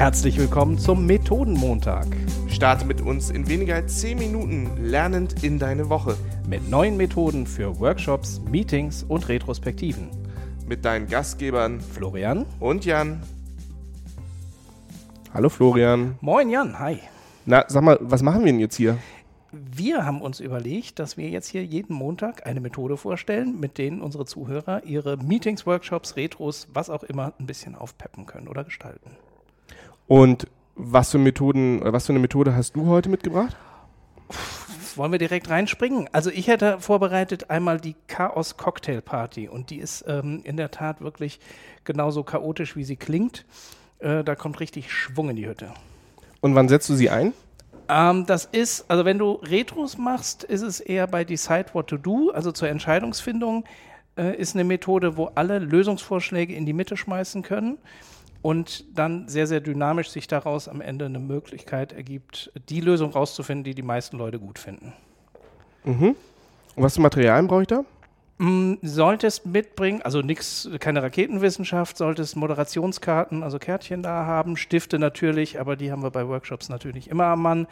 Herzlich willkommen zum Methodenmontag. Starte mit uns in weniger als 10 Minuten lernend in deine Woche. Mit neuen Methoden für Workshops, Meetings und Retrospektiven. Mit deinen Gastgebern Florian und Jan. Hallo Florian. Moin Jan, hi. Na, sag mal, was machen wir denn jetzt hier? Wir haben uns überlegt, dass wir jetzt hier jeden Montag eine Methode vorstellen, mit denen unsere Zuhörer ihre Meetings, Workshops, Retros, was auch immer, ein bisschen aufpeppen können oder gestalten. Und was für Methoden, was für eine Methode hast du heute mitgebracht? Wollen wir direkt reinspringen? Also ich hätte vorbereitet einmal die Chaos Cocktail Party und die ist ähm, in der Tat wirklich genauso chaotisch, wie sie klingt. Äh, da kommt richtig Schwung in die Hütte. Und wann setzt du sie ein? Ähm, das ist, also wenn du Retros machst, ist es eher bei Decide What to Do, also zur Entscheidungsfindung, äh, ist eine Methode, wo alle Lösungsvorschläge in die Mitte schmeißen können und dann sehr, sehr dynamisch sich daraus am Ende eine Möglichkeit ergibt, die Lösung rauszufinden, die die meisten Leute gut finden. Mhm. Und was für Materialien brauche ich da? Mm, solltest mitbringen, also nichts, keine Raketenwissenschaft, solltest Moderationskarten, also Kärtchen da haben, Stifte natürlich, aber die haben wir bei Workshops natürlich immer am Mann.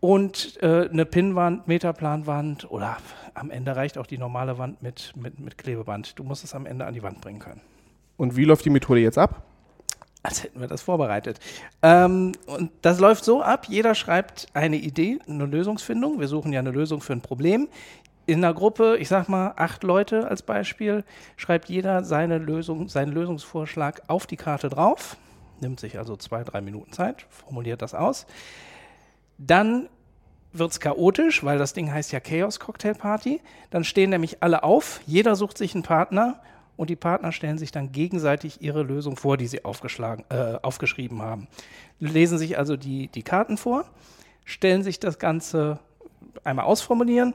Und äh, eine Pinnwand, Metaplanwand oder am Ende reicht auch die normale Wand mit, mit, mit Klebeband. Du musst es am Ende an die Wand bringen können. Und wie läuft die Methode jetzt ab? Als hätten wir das vorbereitet. Ähm, und das läuft so ab, jeder schreibt eine Idee, eine Lösungsfindung. Wir suchen ja eine Lösung für ein Problem in einer Gruppe, ich sag mal acht Leute als Beispiel, schreibt jeder seine Lösung, seinen Lösungsvorschlag auf die Karte drauf, nimmt sich also zwei, drei Minuten Zeit, formuliert das aus. Dann wird es chaotisch, weil das Ding heißt ja Chaos Cocktail Party. Dann stehen nämlich alle auf, jeder sucht sich einen Partner und die Partner stellen sich dann gegenseitig ihre Lösung vor, die sie aufgeschlagen, äh, aufgeschrieben haben. Lesen sich also die, die Karten vor, stellen sich das Ganze einmal ausformulieren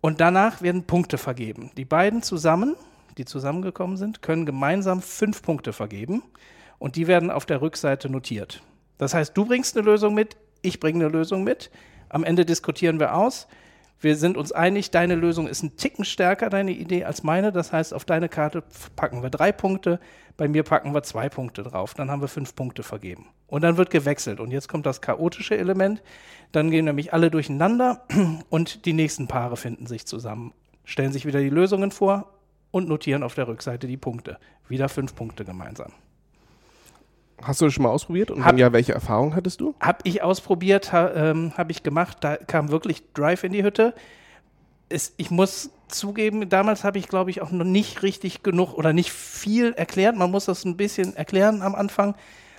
und danach werden Punkte vergeben. Die beiden zusammen, die zusammengekommen sind, können gemeinsam fünf Punkte vergeben und die werden auf der Rückseite notiert. Das heißt, du bringst eine Lösung mit, ich bringe eine Lösung mit. Am Ende diskutieren wir aus. Wir sind uns einig, deine Lösung ist ein Ticken stärker, deine Idee, als meine. Das heißt, auf deine Karte packen wir drei Punkte, bei mir packen wir zwei Punkte drauf. Dann haben wir fünf Punkte vergeben. Und dann wird gewechselt. Und jetzt kommt das chaotische Element. Dann gehen nämlich alle durcheinander und die nächsten Paare finden sich zusammen, stellen sich wieder die Lösungen vor und notieren auf der Rückseite die Punkte. Wieder fünf Punkte gemeinsam. Hast du das schon mal ausprobiert? Und hab, wenn ja, welche Erfahrungen hattest du? Habe ich ausprobiert, ha, ähm, habe ich gemacht. Da kam wirklich Drive in die Hütte. Es, ich muss zugeben, damals habe ich, glaube ich, auch noch nicht richtig genug oder nicht viel erklärt. Man muss das ein bisschen erklären am Anfang,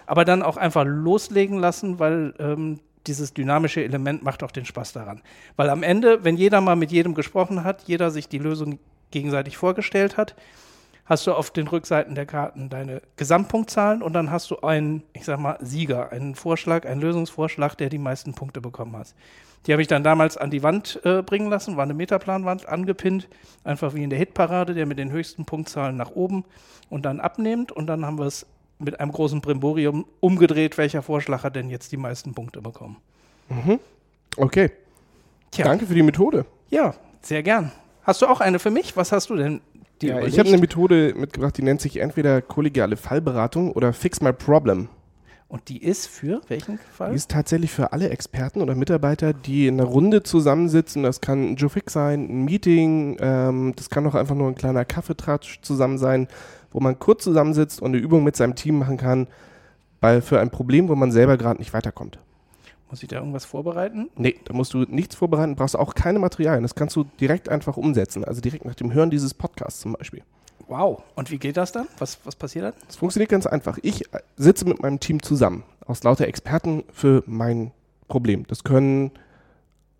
aber dann auch einfach loslegen lassen, weil ähm, dieses dynamische Element macht auch den Spaß daran. Weil am Ende, wenn jeder mal mit jedem gesprochen hat, jeder sich die Lösung gegenseitig vorgestellt hat, hast du auf den Rückseiten der Karten deine Gesamtpunktzahlen und dann hast du einen, ich sag mal, Sieger, einen Vorschlag, einen Lösungsvorschlag, der die meisten Punkte bekommen hat. Die habe ich dann damals an die Wand äh, bringen lassen, war eine Metaplanwand angepinnt, einfach wie in der Hitparade, der mit den höchsten Punktzahlen nach oben und dann abnimmt und dann haben wir es mit einem großen Brimborium umgedreht, welcher Vorschlag hat denn jetzt die meisten Punkte bekommen. Mhm. Okay. Tja. Danke für die Methode. Ja, sehr gern. Hast du auch eine für mich? Was hast du denn ja, ich habe eine Methode mitgebracht, die nennt sich entweder kollegiale Fallberatung oder Fix My Problem. Und die ist für welchen Fall? Die ist tatsächlich für alle Experten oder Mitarbeiter, die in einer Runde zusammensitzen. Das kann ein Joe Fix sein, ein Meeting, ähm, das kann auch einfach nur ein kleiner Kaffeetratsch zusammen sein, wo man kurz zusammensitzt und eine Übung mit seinem Team machen kann, bei, für ein Problem, wo man selber gerade nicht weiterkommt. Muss ich da irgendwas vorbereiten? Nee, da musst du nichts vorbereiten, brauchst auch keine Materialien. Das kannst du direkt einfach umsetzen. Also direkt nach dem Hören dieses Podcasts zum Beispiel. Wow. Und wie geht das dann? Was, was passiert dann? Es funktioniert ganz einfach. Ich äh, sitze mit meinem Team zusammen aus lauter Experten für mein Problem. Das können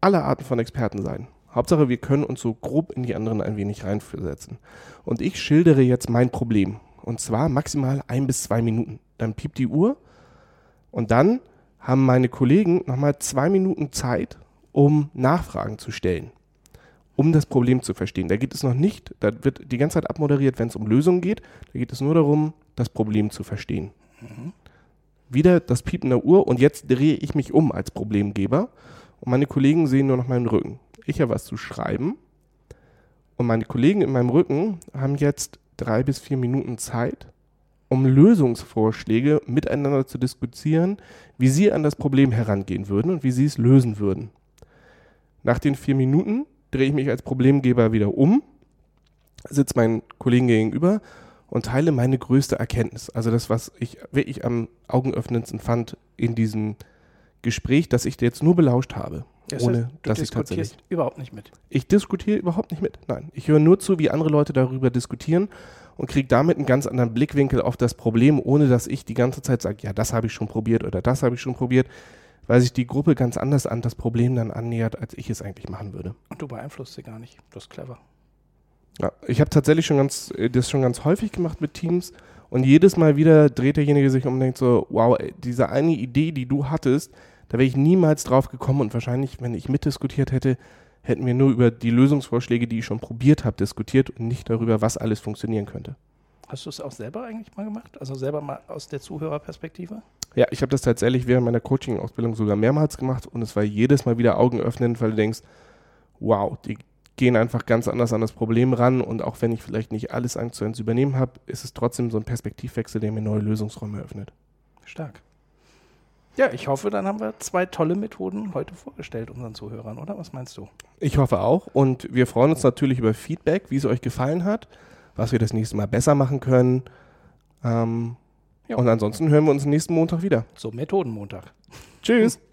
alle Arten von Experten sein. Hauptsache, wir können uns so grob in die anderen ein wenig reinversetzen. Und ich schildere jetzt mein Problem. Und zwar maximal ein bis zwei Minuten. Dann piept die Uhr und dann haben meine Kollegen nochmal zwei Minuten Zeit, um Nachfragen zu stellen, um das Problem zu verstehen. Da geht es noch nicht, da wird die ganze Zeit abmoderiert, wenn es um Lösungen geht. Da geht es nur darum, das Problem zu verstehen. Mhm. Wieder das Piepen der Uhr und jetzt drehe ich mich um als Problemgeber und meine Kollegen sehen nur noch meinen Rücken. Ich habe was zu schreiben und meine Kollegen in meinem Rücken haben jetzt drei bis vier Minuten Zeit, um Lösungsvorschläge miteinander zu diskutieren, wie sie an das Problem herangehen würden und wie sie es lösen würden. Nach den vier Minuten drehe ich mich als Problemgeber wieder um, sitze meinen Kollegen gegenüber und teile meine größte Erkenntnis. Also das, was ich wirklich am augenöffnendsten fand in diesem Gespräch, das ich dir jetzt nur belauscht habe. Das ohne heißt, du dass ich tatsächlich. diskutierst überhaupt nicht mit. Ich diskutiere überhaupt nicht mit. Nein. Ich höre nur zu, wie andere Leute darüber diskutieren und kriege damit einen ganz anderen Blickwinkel auf das Problem, ohne dass ich die ganze Zeit sage, ja, das habe ich schon probiert oder das habe ich schon probiert, weil sich die Gruppe ganz anders an das Problem dann annähert, als ich es eigentlich machen würde. Und du beeinflusst sie gar nicht. Das ist clever. Ja, ich habe tatsächlich schon ganz, äh, das schon ganz häufig gemacht mit Teams und jedes Mal wieder dreht derjenige sich um und denkt so, wow, diese eine Idee, die du hattest, da wäre ich niemals drauf gekommen und wahrscheinlich, wenn ich mitdiskutiert hätte, hätten wir nur über die Lösungsvorschläge, die ich schon probiert habe, diskutiert und nicht darüber, was alles funktionieren könnte. Hast du es auch selber eigentlich mal gemacht? Also selber mal aus der Zuhörerperspektive? Ja, ich habe das tatsächlich während meiner Coaching-Ausbildung sogar mehrmals gemacht und es war jedes Mal wieder augenöffnend, weil du denkst, wow, die gehen einfach ganz anders an das Problem ran und auch wenn ich vielleicht nicht alles eins zu eins übernehmen habe, ist es trotzdem so ein Perspektivwechsel, der mir neue Lösungsräume eröffnet. Stark. Ja, ich hoffe, dann haben wir zwei tolle Methoden heute vorgestellt unseren Zuhörern, oder? Was meinst du? Ich hoffe auch und wir freuen uns natürlich über Feedback, wie es euch gefallen hat, was wir das nächste Mal besser machen können. Ähm, Ja. Und ansonsten hören wir uns nächsten Montag wieder. So Methodenmontag. Tschüss.